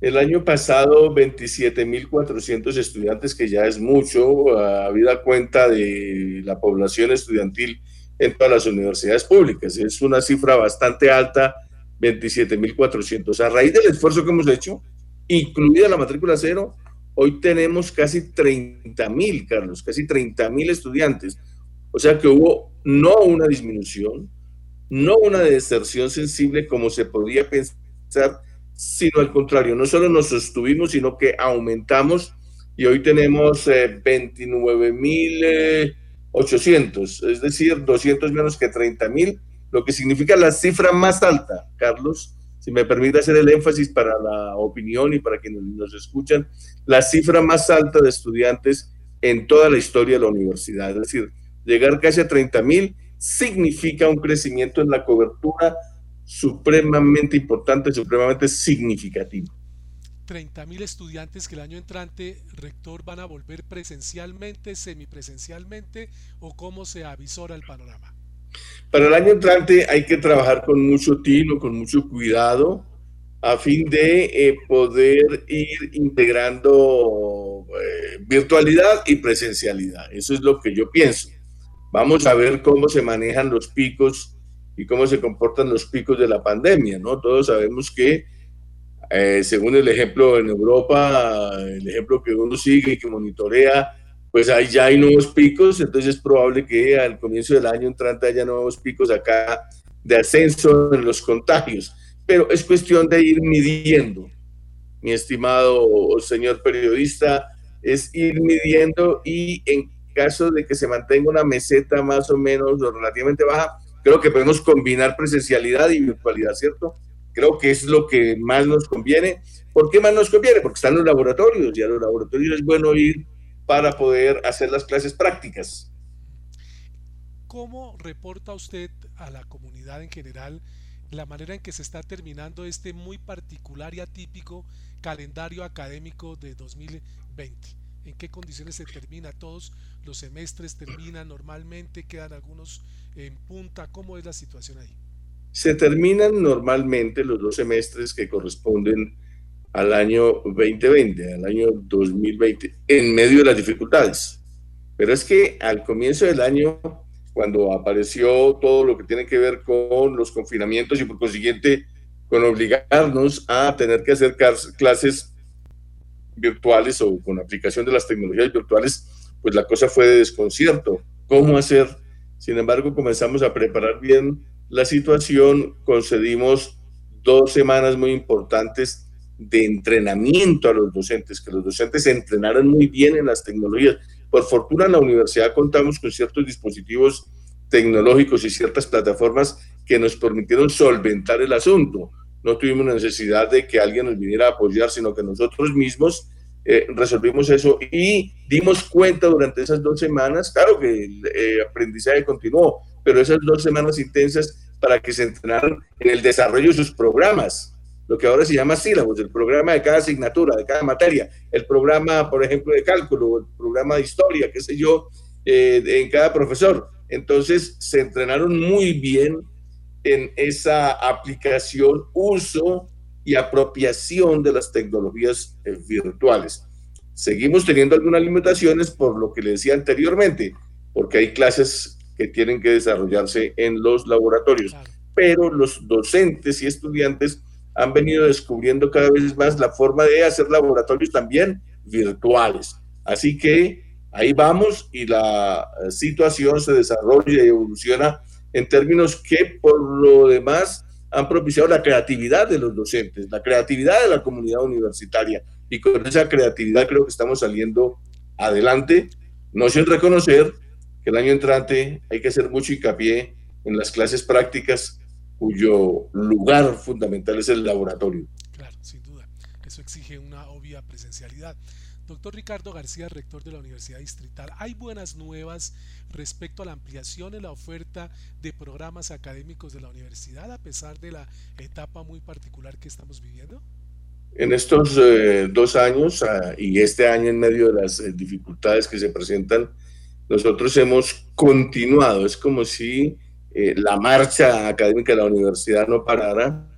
el año pasado 27.400 estudiantes, que ya es mucho, habida cuenta de la población estudiantil en todas las universidades públicas. Es una cifra bastante alta, 27.400. A raíz del esfuerzo que hemos hecho, incluida la matrícula cero, Hoy tenemos casi 30 mil, Carlos, casi 30 mil estudiantes. O sea que hubo no una disminución, no una deserción sensible como se podía pensar, sino al contrario, no solo nos sostuvimos, sino que aumentamos y hoy tenemos 29 eh, mil 800, es decir, 200 menos que 30 mil, lo que significa la cifra más alta, Carlos, si me permite hacer el énfasis para la opinión y para quienes nos escuchan, la cifra más alta de estudiantes en toda la historia de la universidad. Es decir, llegar casi a 30 mil significa un crecimiento en la cobertura supremamente importante, supremamente significativo. 30 mil estudiantes que el año entrante, rector, van a volver presencialmente, semipresencialmente o cómo se avisora el panorama? Para el año entrante hay que trabajar con mucho tino, con mucho cuidado, a fin de eh, poder ir integrando eh, virtualidad y presencialidad. Eso es lo que yo pienso. vamos a ver cómo se manejan los picos y cómo se comportan los picos de la pandemia, ¿no? Todos sabemos que, eh, según el ejemplo en Europa, el ejemplo que uno sigue y que monitorea, pues ahí ya hay nuevos picos, entonces es probable que al comienzo del año entrante haya nuevos picos acá de ascenso en los contagios, pero es cuestión de ir midiendo, mi estimado señor periodista, es ir midiendo y en caso de que se mantenga una meseta más o menos o relativamente baja, creo que podemos combinar presencialidad y virtualidad, ¿cierto? Creo que es lo que más nos conviene. ¿Por qué más nos conviene? Porque están los laboratorios y a los laboratorios es bueno ir para poder hacer las clases prácticas. ¿Cómo reporta usted a la comunidad en general la manera en que se está terminando este muy particular y atípico calendario académico de 2020? ¿En qué condiciones se termina? ¿Todos los semestres terminan normalmente? ¿Quedan algunos en punta? ¿Cómo es la situación ahí? Se terminan normalmente los dos semestres que corresponden al año 2020, al año 2020, en medio de las dificultades. Pero es que al comienzo del año, cuando apareció todo lo que tiene que ver con los confinamientos y por consiguiente con obligarnos a tener que hacer clases virtuales o con aplicación de las tecnologías virtuales, pues la cosa fue de desconcierto. ¿Cómo hacer? Sin embargo, comenzamos a preparar bien la situación, concedimos dos semanas muy importantes de entrenamiento a los docentes, que los docentes se entrenaran muy bien en las tecnologías. Por fortuna en la universidad contamos con ciertos dispositivos tecnológicos y ciertas plataformas que nos permitieron solventar el asunto. No tuvimos necesidad de que alguien nos viniera a apoyar, sino que nosotros mismos eh, resolvimos eso y dimos cuenta durante esas dos semanas, claro que el eh, aprendizaje continuó, pero esas dos semanas intensas para que se entrenaran en el desarrollo de sus programas, lo que ahora se llama sílabos, el programa de cada asignatura, de cada materia, el programa, por ejemplo, de cálculo, el programa de historia, qué sé yo, eh, en cada profesor. Entonces se entrenaron muy bien en esa aplicación, uso y apropiación de las tecnologías eh, virtuales. Seguimos teniendo algunas limitaciones por lo que le decía anteriormente, porque hay clases que tienen que desarrollarse en los laboratorios, pero los docentes y estudiantes han venido descubriendo cada vez más la forma de hacer laboratorios también virtuales. Así que ahí vamos y la eh, situación se desarrolla y evoluciona en términos que por lo demás han propiciado la creatividad de los docentes, la creatividad de la comunidad universitaria. Y con esa creatividad creo que estamos saliendo adelante, no sin reconocer que el año entrante hay que hacer mucho hincapié en las clases prácticas cuyo lugar fundamental es el laboratorio. Claro, sin duda. Eso exige una obvia presencialidad. Doctor Ricardo García, rector de la Universidad Distrital, ¿hay buenas nuevas respecto a la ampliación en la oferta de programas académicos de la universidad a pesar de la etapa muy particular que estamos viviendo? En estos eh, dos años ah, y este año en medio de las eh, dificultades que se presentan, nosotros hemos continuado. Es como si eh, la marcha académica de la universidad no parara,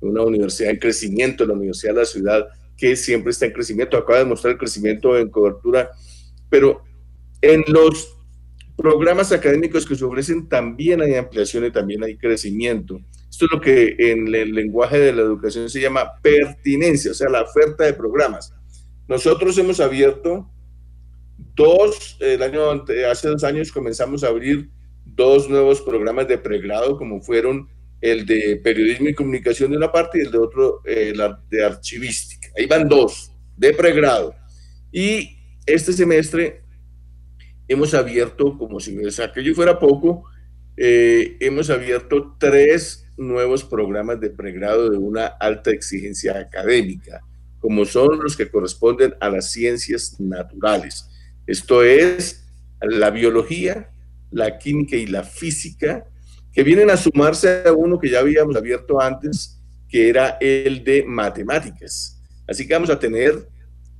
una universidad en crecimiento, la Universidad de la Ciudad, que siempre está en crecimiento, acaba de mostrar el crecimiento en cobertura, pero en los programas académicos que se ofrecen también hay ampliación y también hay crecimiento. Esto es lo que en el lenguaje de la educación se llama pertinencia, o sea, la oferta de programas. Nosotros hemos abierto dos, el año, hace dos años comenzamos a abrir dos nuevos programas de pregrado, como fueron el de periodismo y comunicación de una parte y el de otro, el de archivística. Ahí van dos de pregrado. Y este semestre hemos abierto, como si aquello fuera poco, eh, hemos abierto tres nuevos programas de pregrado de una alta exigencia académica, como son los que corresponden a las ciencias naturales. Esto es la biología, la química y la física, que vienen a sumarse a uno que ya habíamos abierto antes, que era el de matemáticas. Así que vamos a tener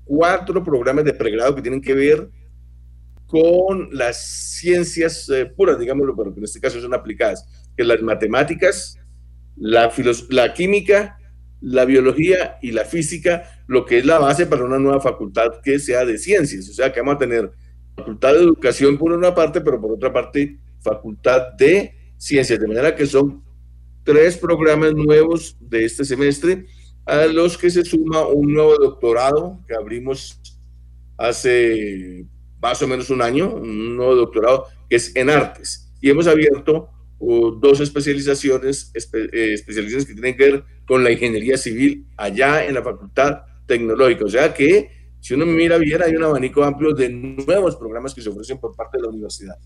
cuatro programas de pregrado que tienen que ver con las ciencias eh, puras, digámoslo, pero que en este caso son aplicadas, que las matemáticas, la, la química, la biología y la física, lo que es la base para una nueva facultad que sea de ciencias. O sea, que vamos a tener Facultad de Educación por una parte, pero por otra parte Facultad de Ciencias, de manera que son tres programas nuevos de este semestre a los que se suma un nuevo doctorado que abrimos hace más o menos un año, un nuevo doctorado que es en artes. Y hemos abierto uh, dos especializaciones, eh, especializaciones que tienen que ver con la ingeniería civil allá en la Facultad Tecnológica. O sea que si uno mira bien, hay un abanico amplio de nuevos programas que se ofrecen por parte de la universidad.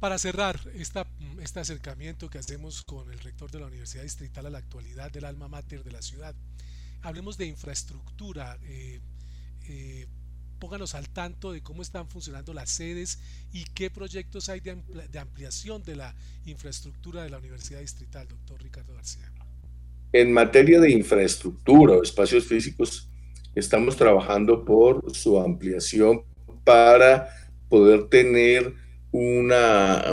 Para cerrar esta, este acercamiento que hacemos con el rector de la Universidad Distrital a la actualidad del alma mater de la ciudad, hablemos de infraestructura. Eh, eh, pónganos al tanto de cómo están funcionando las sedes y qué proyectos hay de, ampliación de la infraestructura de la Universidad Distrital, doctor Ricardo García. En materia de infraestructura o espacios físicos, estamos trabajando por su ampliación para poder tener una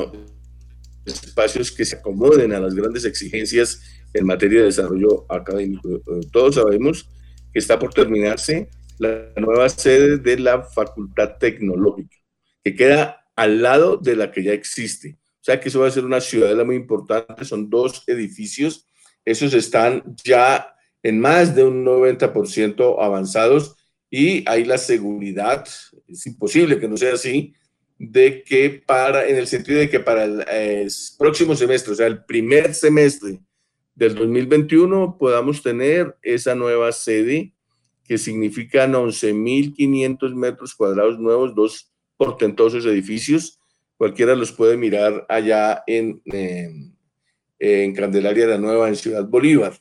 espacios que se acomoden a las grandes exigencias en materia de desarrollo académico. Todos sabemos que está por terminarse la nueva sede de la Facultad Tecnológica, que queda al lado de la que ya existe. O sea que eso va a ser una ciudadela muy importante, son dos edificios, esos están ya en más de un 90% avanzados y hay la seguridad, es imposible que no sea así, de que para, en el sentido de que para el próximo semestre, o sea, el primer semestre del 2021, podamos tener esa nueva sede que significan 11.500 metros cuadrados nuevos, dos portentosos edificios. Cualquiera los puede mirar allá en, en, en Candelaria la Nueva, en Ciudad Bolívar.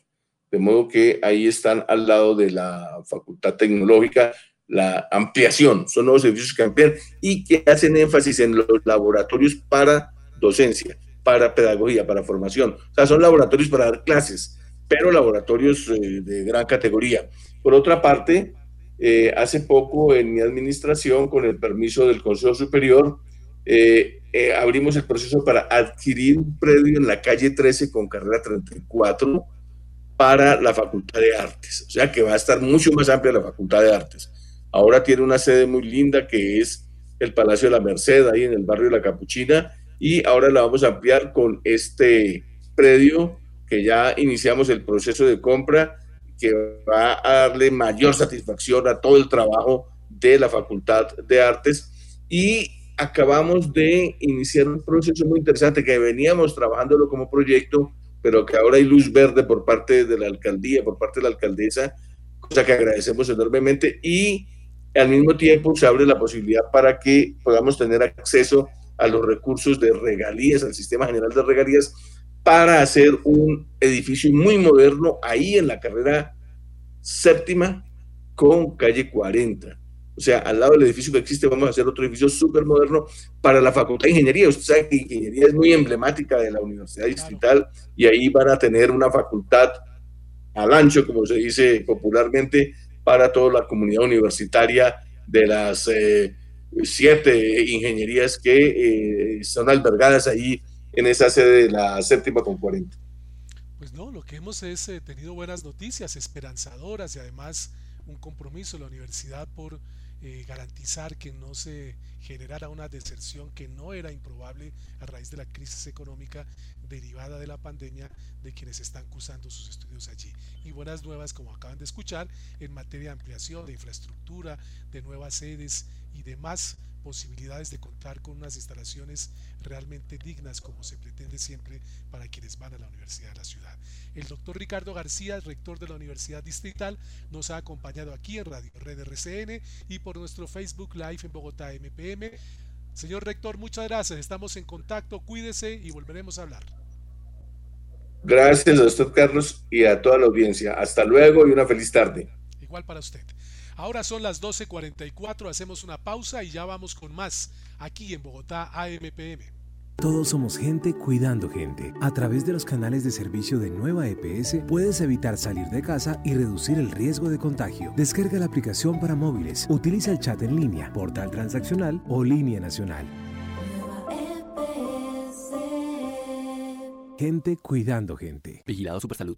De modo que ahí están al lado de la Facultad Tecnológica, la ampliación, son nuevos edificios que amplían y que hacen énfasis en los laboratorios para docencia, para pedagogía, para formación. O sea, son laboratorios para dar clases, pero laboratorios eh, de gran categoría. Por otra parte, eh, hace poco en mi administración, con el permiso del Consejo Superior, eh, abrimos el proceso para adquirir un predio en la calle 13 con carrera 34 para la Facultad de Artes. O sea que va a estar mucho más amplia la Facultad de Artes. Ahora tiene una sede muy linda que es el Palacio de la Merced, ahí en el barrio de la Capuchina, y ahora la vamos a ampliar con este predio que ya iniciamos el proceso de compra, que va a darle mayor satisfacción a todo el trabajo de la Facultad de Artes. Y acabamos de iniciar un proceso muy interesante que veníamos trabajándolo como proyecto, pero que ahora hay luz verde por parte de la alcaldía, por parte de la alcaldesa, cosa que agradecemos enormemente. Y al mismo tiempo se abre la posibilidad para que podamos tener acceso a los recursos de regalías, al sistema general de regalías, para hacer un edificio muy moderno ahí en la carrera séptima con calle 40. O sea, al lado del edificio que existe vamos a hacer otro edificio súper moderno para la Facultad de Ingeniería. Usted sabe que Ingeniería es muy emblemática de la Universidad Distrital y ahí van a tener una facultad al ancho, como se dice popularmente, para toda la comunidad universitaria de las eh, siete ingenierías que eh, son albergadas ahí en esa sede de la séptima con 40. Pues no, lo que hemos es eh, tenido buenas noticias, esperanzadoras y además un compromiso de la universidad por garantizar que no se generara una deserción que no era improbable a raíz de la crisis económica derivada de la pandemia de quienes están cursando sus estudios allí. Y buenas nuevas, como acaban de escuchar, en materia de ampliación, de infraestructura, de nuevas sedes y demás posibilidades de contar con unas instalaciones realmente dignas como se pretende siempre para quienes van a la Universidad de la Ciudad. El doctor Ricardo García, rector de la Universidad Distrital, nos ha acompañado aquí en Radio Red RCN y por nuestro Facebook Live en Bogotá MPM. Señor rector, muchas gracias. Estamos en contacto. Cuídese y volveremos a hablar. Gracias a usted, Carlos, y a toda la audiencia. Hasta luego y una feliz tarde. Igual para usted. Ahora son las 12.44, hacemos una pausa y ya vamos con más aquí en Bogotá AMPM. Todos somos gente cuidando gente. A través de los canales de servicio de Nueva EPS puedes evitar salir de casa y reducir el riesgo de contagio. Descarga la aplicación para móviles, utiliza el chat en línea, portal transaccional o línea nacional. Gente cuidando gente. Vigilado Supersalud.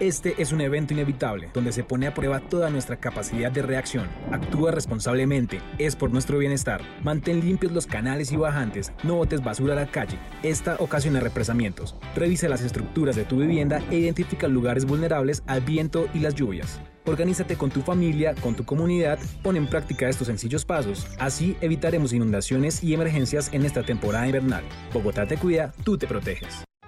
Este es un evento inevitable donde se pone a prueba toda nuestra capacidad de reacción. Actúa responsablemente, es por nuestro bienestar. Mantén limpios los canales y bajantes, no botes basura a la calle. Esta ocasiona represamientos. Revisa las estructuras de tu vivienda e identifica lugares vulnerables al viento y las lluvias. Organízate con tu familia, con tu comunidad, pon en práctica estos sencillos pasos. Así evitaremos inundaciones y emergencias en esta temporada invernal. Bogotá te cuida, tú te proteges.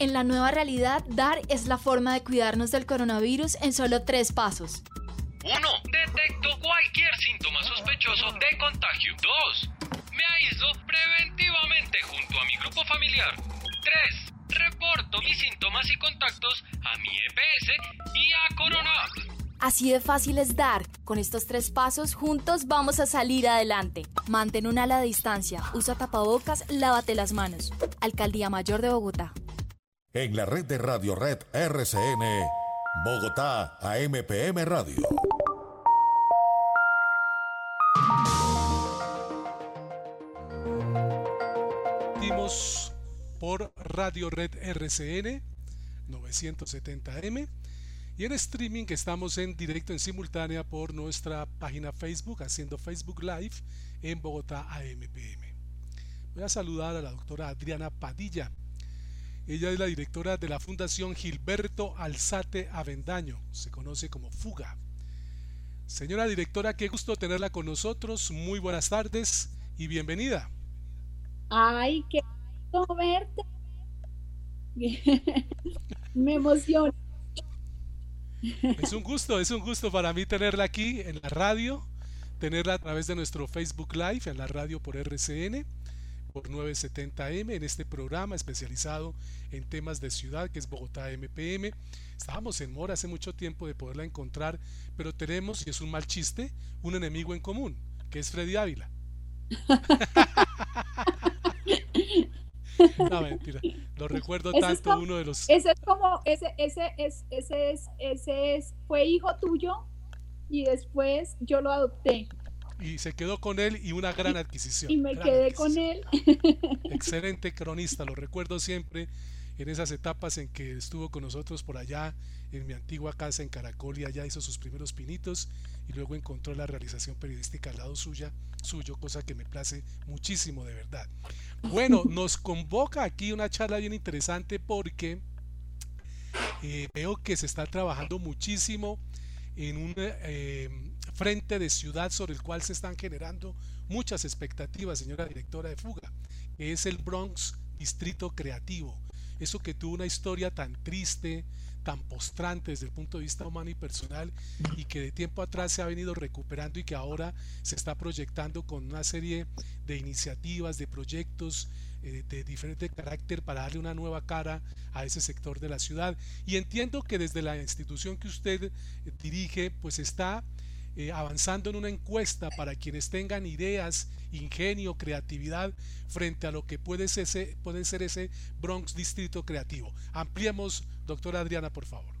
En la nueva realidad, dar es la forma de cuidarnos del coronavirus en solo tres pasos. 1. Detecto cualquier síntoma sospechoso de contagio. 2. Me aíslo preventivamente junto a mi grupo familiar. 3. Reporto mis síntomas y contactos a mi EPS y a Corona. Así de fácil es dar. Con estos tres pasos, juntos vamos a salir adelante. Mantén una ala de distancia, usa tapabocas, lávate las manos. Alcaldía Mayor de Bogotá. En la red de Radio Red RCN, Bogotá, AMPM Radio. Dimos por Radio Red RCN 970M y en streaming que estamos en directo en simultánea por nuestra página Facebook haciendo Facebook Live en Bogotá AMPM. Voy a saludar a la doctora Adriana Padilla. Ella es la directora de la Fundación Gilberto Alzate Avendaño, se conoce como Fuga. Señora directora, qué gusto tenerla con nosotros. Muy buenas tardes y bienvenida. Ay, qué gusto verte. Me emociona. Es un gusto, es un gusto para mí tenerla aquí en la radio, tenerla a través de nuestro Facebook Live en la radio por RCN por 970M en este programa especializado en temas de ciudad que es Bogotá MPM. Estábamos en mora hace mucho tiempo de poderla encontrar, pero tenemos, y es un mal chiste, un enemigo en común, que es Freddy Ávila. no, mentira. Lo recuerdo tanto, uno de los... Ese es como, ese, ese, es, ese, es, ese es, fue hijo tuyo y después yo lo adopté y se quedó con él y una gran adquisición. Y me quedé con él. Excelente cronista, lo recuerdo siempre en esas etapas en que estuvo con nosotros por allá en mi antigua casa en Caracol y allá hizo sus primeros pinitos y luego encontró la realización periodística al lado suya, suyo, cosa que me place muchísimo de verdad. Bueno, nos convoca aquí una charla bien interesante porque eh, veo que se está trabajando muchísimo en un eh, frente de ciudad sobre el cual se están generando muchas expectativas, señora directora de Fuga, que es el Bronx Distrito Creativo. Eso que tuvo una historia tan triste, tan postrante desde el punto de vista humano y personal y que de tiempo atrás se ha venido recuperando y que ahora se está proyectando con una serie de iniciativas, de proyectos eh, de diferente carácter para darle una nueva cara a ese sector de la ciudad. Y entiendo que desde la institución que usted dirige, pues está eh, avanzando en una encuesta para quienes tengan ideas, ingenio, creatividad frente a lo que puede ser ese, puede ser ese Bronx Distrito Creativo. Ampliemos, doctora Adriana, por favor.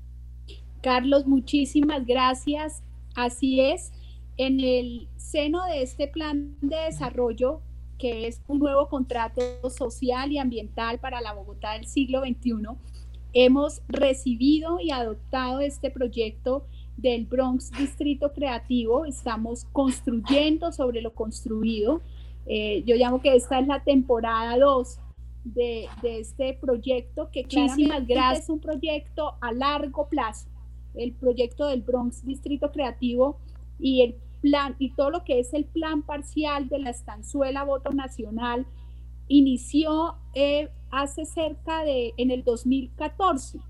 Carlos, muchísimas gracias. Así es, en el seno de este plan de desarrollo, que es un nuevo contrato social y ambiental para la Bogotá del siglo XXI, hemos recibido y adoptado este proyecto del Bronx Distrito Creativo. Estamos construyendo sobre lo construido. Eh, yo llamo que esta es la temporada 2 de, de, este proyecto, que claramente es un proyecto a largo plazo. El proyecto del Bronx Distrito Creativo y el plan y todo lo que es el plan parcial de la estanzuela voto nacional inició eh, hace cerca de en el 2014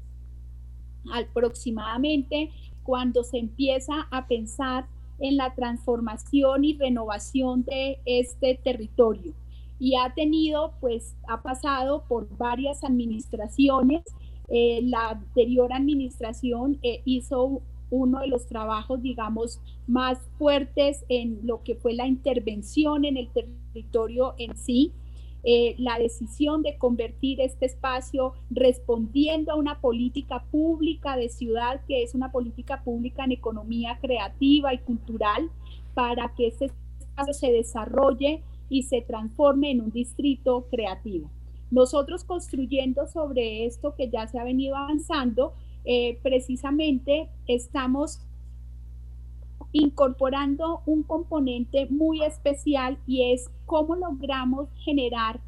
aproximadamente cuando se empieza a pensar en la transformación y renovación de este territorio. Y ha tenido, pues, ha pasado por varias administraciones. Eh, la anterior administración eh, hizo uno de los trabajos, digamos, más fuertes en lo que fue la intervención en el territorio en sí. Eh, la decisión de convertir este espacio respondiendo a una política pública de ciudad, que es una política pública en economía creativa y cultural, para que este espacio se desarrolle y se transforme en un distrito creativo. Nosotros construyendo sobre esto que ya se ha venido avanzando, eh, precisamente estamos incorporando un componente muy especial y es cómo logramos generar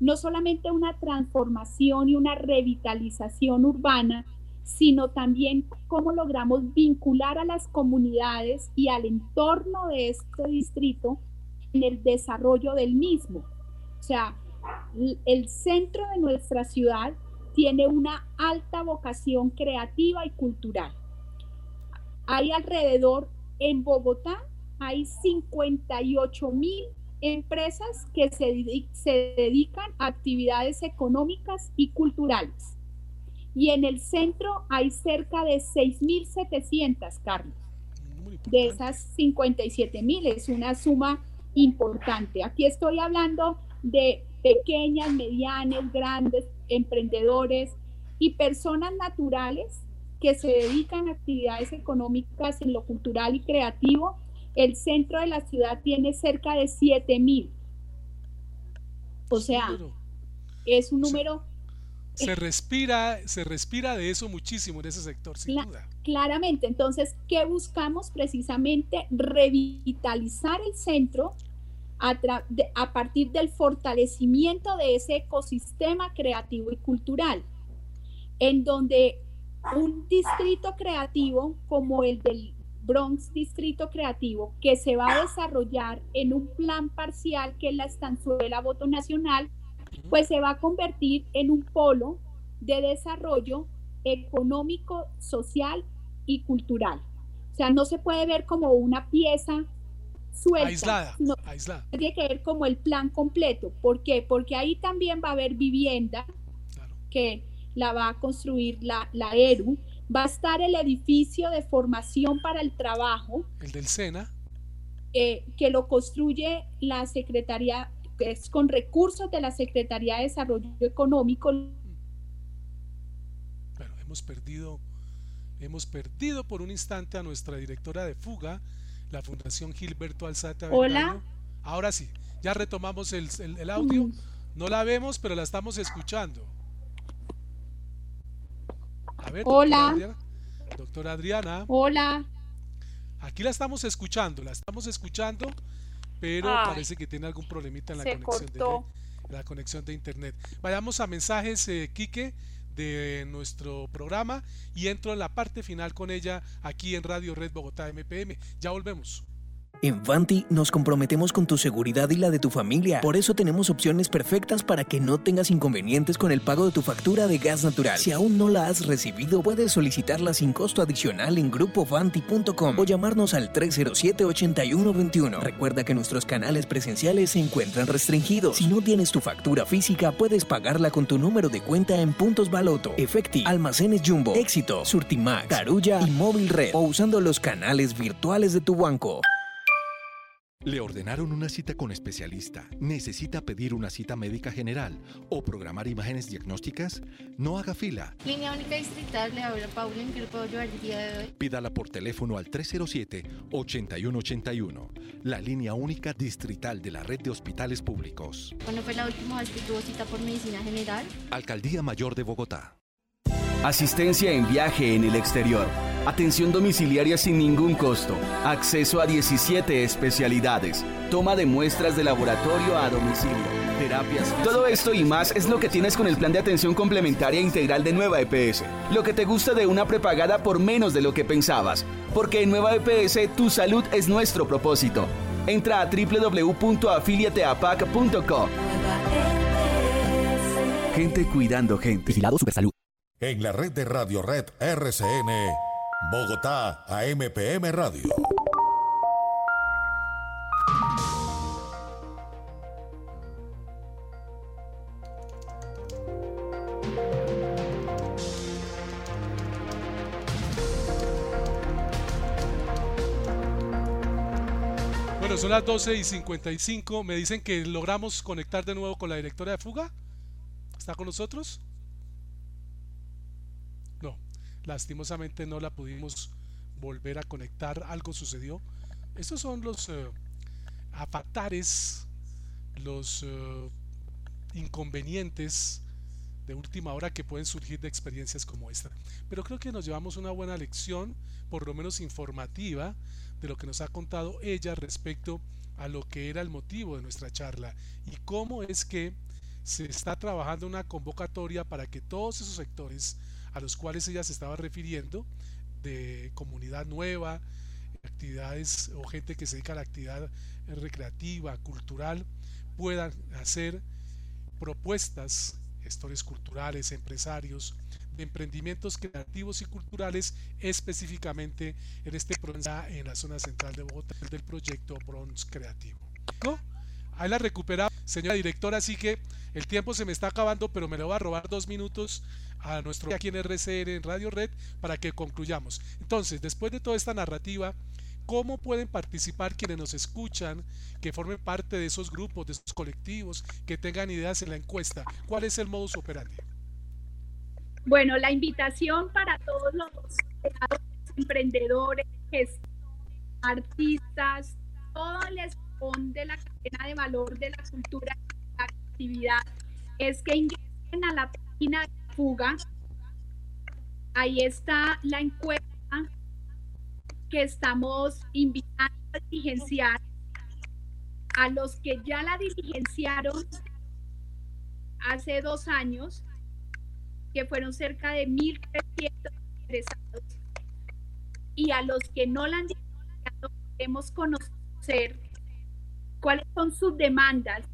no solamente una transformación y una revitalización urbana, sino también cómo logramos vincular a las comunidades y al entorno de este distrito en el desarrollo del mismo. O sea, el centro de nuestra ciudad tiene una alta vocación creativa y cultural. Hay alrededor, en Bogotá, hay 58 mil empresas que se, se dedican a actividades económicas y culturales. Y en el centro hay cerca de 6.700, Carlos. De esas 57 mil es una suma importante. Aquí estoy hablando de pequeñas, medianas, grandes emprendedores y personas naturales que se dedican a actividades económicas en lo cultural y creativo. El centro de la ciudad tiene cerca de 7 mil. O sea, es un número... Se respira, se respira de eso muchísimo en ese sector, sin duda. Claramente, entonces, ¿qué buscamos? Precisamente revitalizar el centro a, partir del fortalecimiento de ese ecosistema creativo y cultural, en donde un distrito creativo como el del Bronx Distrito Creativo, que se va a desarrollar en un plan parcial que es la estanzuela voto nacional, pues se va a convertir en un polo de desarrollo económico, social y cultural. O sea, no se puede ver como una pieza suelta. Aislada, no, aislada. Tiene que ver como el plan completo. ¿Por qué? Porque ahí también va a haber vivienda que la va a construir la, la ERU. Va a estar el edificio de formación para el trabajo. El del SENA. Eh, que lo construye la Secretaría, que es con recursos de la Secretaría de Desarrollo Económico. Bueno, hemos perdido, hemos perdido por un instante a nuestra directora de fuga, la Fundación Gilberto Alzate. Hola. Ahora sí, ya retomamos el, el, audio. No la vemos, pero la estamos escuchando. A ver, Hola. Doctora Adriana. Hola. Aquí la estamos escuchando, la estamos escuchando, pero parece que tiene algún problemita en la conexión de, la conexión de internet. Vayamos a mensajes, eh, Quique de nuestro programa y entro en la parte final con ella aquí en Radio Red Bogotá MPM. Ya volvemos. En Vanti nos comprometemos con tu seguridad y la de tu familia. Por eso tenemos opciones perfectas para que no tengas inconvenientes con el pago de tu factura de gas natural. Si aún no la has recibido, puedes solicitarla sin costo adicional en grupovanti.com o llamarnos al 307-8121. Recuerda que nuestros canales presenciales se encuentran restringidos. Si no tienes tu factura física, puedes pagarla con tu número de cuenta en Puntos Baloto, Efecti, Almacenes Jumbo, Éxito, Surtimax, Carulla y Móvil Red o usando los canales virtuales de tu banco. Le ordenaron una cita con especialista. ¿Necesita pedir una cita médica general o programar imágenes diagnósticas? No haga fila. Línea única distrital, le habla Paula, ¿en qué le puedo ayudar el día de hoy? Pídala por teléfono al 307-8181, la línea única distrital de la red de hospitales públicos. ¿Cuándo fue la última vez que tuvo cita por medicina general? Alcaldía Mayor de Bogotá. Asistencia en viaje en el exterior. Atención domiciliaria sin ningún costo. Acceso a 17 especialidades. Toma de muestras de laboratorio a domicilio. Terapias. Todo esto y más es lo que tienes con el plan de atención complementaria integral de Nueva EPS. Lo que te gusta de una prepagada por menos de lo que pensabas. Porque en Nueva EPS tu salud es nuestro propósito. Entra a www.afiliateapac.co. Gente cuidando gente. Vigilado Supersalud. En la red de Radio Red RCN, Bogotá, AMPM Radio. Bueno, son las 12 y 55. Me dicen que logramos conectar de nuevo con la directora de fuga. ¿Está con nosotros? Lastimosamente no la pudimos volver a conectar. Algo sucedió. Estos son los eh, los eh, inconvenientes de última hora que pueden surgir de experiencias como esta. Pero creo que nos llevamos una buena lección, por lo menos informativa, de lo que nos ha contado ella respecto a lo que era el motivo de nuestra charla y cómo es que se está trabajando una convocatoria para que todos esos sectores a los cuales ella se estaba refiriendo, de comunidad nueva, actividades o gente que se dedica a la actividad recreativa, cultural, puedan hacer propuestas, gestores culturales, empresarios, de emprendimientos creativos y culturales, específicamente en este proyecto en la zona central de Bogotá, del proyecto Bronx Creativo. Ahí la recuperamos, señora directora, así que el tiempo se me está acabando, pero me lo va a robar dos minutos a nuestro aquí en RCR, en Radio Red, para que concluyamos. Entonces, después de toda esta narrativa, ¿cómo pueden participar quienes nos escuchan, que formen parte de esos grupos, de esos colectivos, que tengan ideas en la encuesta? ¿Cuál es el modus operandi? Bueno, la invitación para todos los emprendedores, artistas, todo el de la cadena de valor de la cultura y la actividad es que ingresen a la página de Fuga. Ahí está la encuesta que estamos invitando a diligenciar a los que ya la diligenciaron hace dos años que fueron cerca de 1.300 interesados, y a los que no la han dicho, queremos conocer cuáles son sus demandas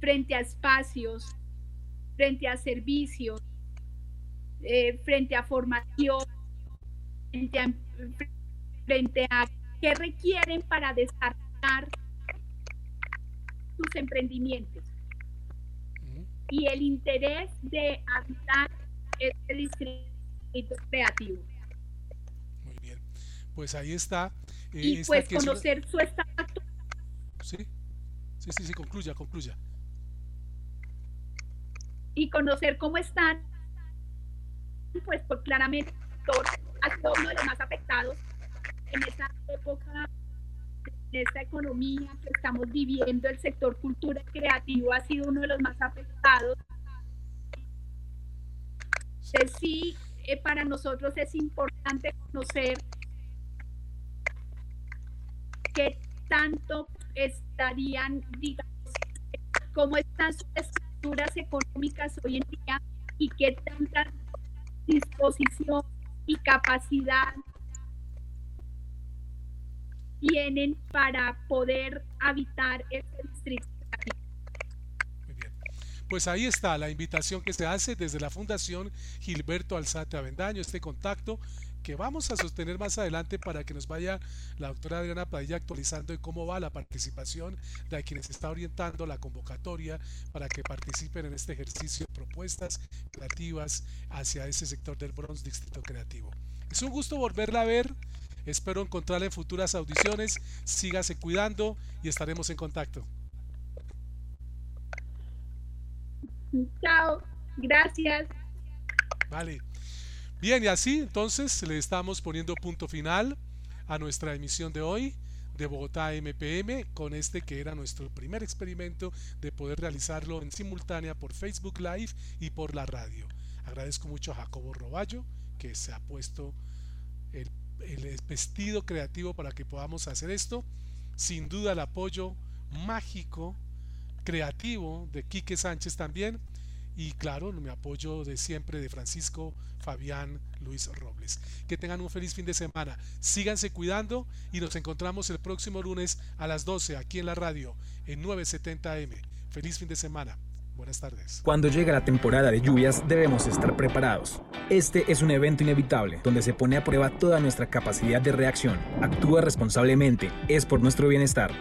frente a espacios, frente a servicios, eh, frente a formación, frente a, frente a qué requieren para desarrollar sus emprendimientos y el interés de habitar este distrito creativo. Muy bien, pues ahí está. Eh, y pues conocer su estado. Sí, sí, sí, sí, concluya, concluya. Y conocer cómo están, pues, pues claramente, todos, uno de los más afectados en esta época esta economía que estamos viviendo, el sector cultura y creativo ha sido uno de los más afectados. Sí, eh, para nosotros es importante conocer qué tanto estarían, digamos, cómo están sus estructuras económicas hoy en día y qué tanta disposición y capacidad tienen para poder habitar este distrito. Pues ahí está la invitación que se hace desde la Fundación Gilberto Alzate Avendaño, este contacto que vamos a sostener más adelante para que nos vaya la doctora Adriana Padilla actualizando de cómo va la participación de quienes está orientando la convocatoria para que participen en este ejercicio de propuestas creativas hacia ese sector del Bronx Distrito Creativo. Es un gusto volverla a ver. Espero encontrarla en futuras audiciones. Sígase cuidando y estaremos en contacto. Chao, gracias. Vale. Bien, y así entonces le estamos poniendo punto final a nuestra emisión de hoy de Bogotá MPM con este que era nuestro primer experimento de poder realizarlo en simultánea por Facebook Live y por la radio. Agradezco mucho a Jacobo Roballo que se ha puesto el, el vestido creativo para que podamos hacer esto. Sin duda el apoyo mágico, creativo de Quique Sánchez también y claro, mi apoyo de siempre de Francisco Fabián Luis Robles. Que tengan un feliz fin de semana. Síganse cuidando y nos encontramos el próximo lunes a las 12 aquí en la radio en 970M. Feliz fin de semana. Buenas tardes. Cuando llega la temporada de lluvias debemos estar preparados. Este es un evento inevitable donde se pone a prueba toda nuestra capacidad de reacción. Actúa responsablemente, es por nuestro bienestar.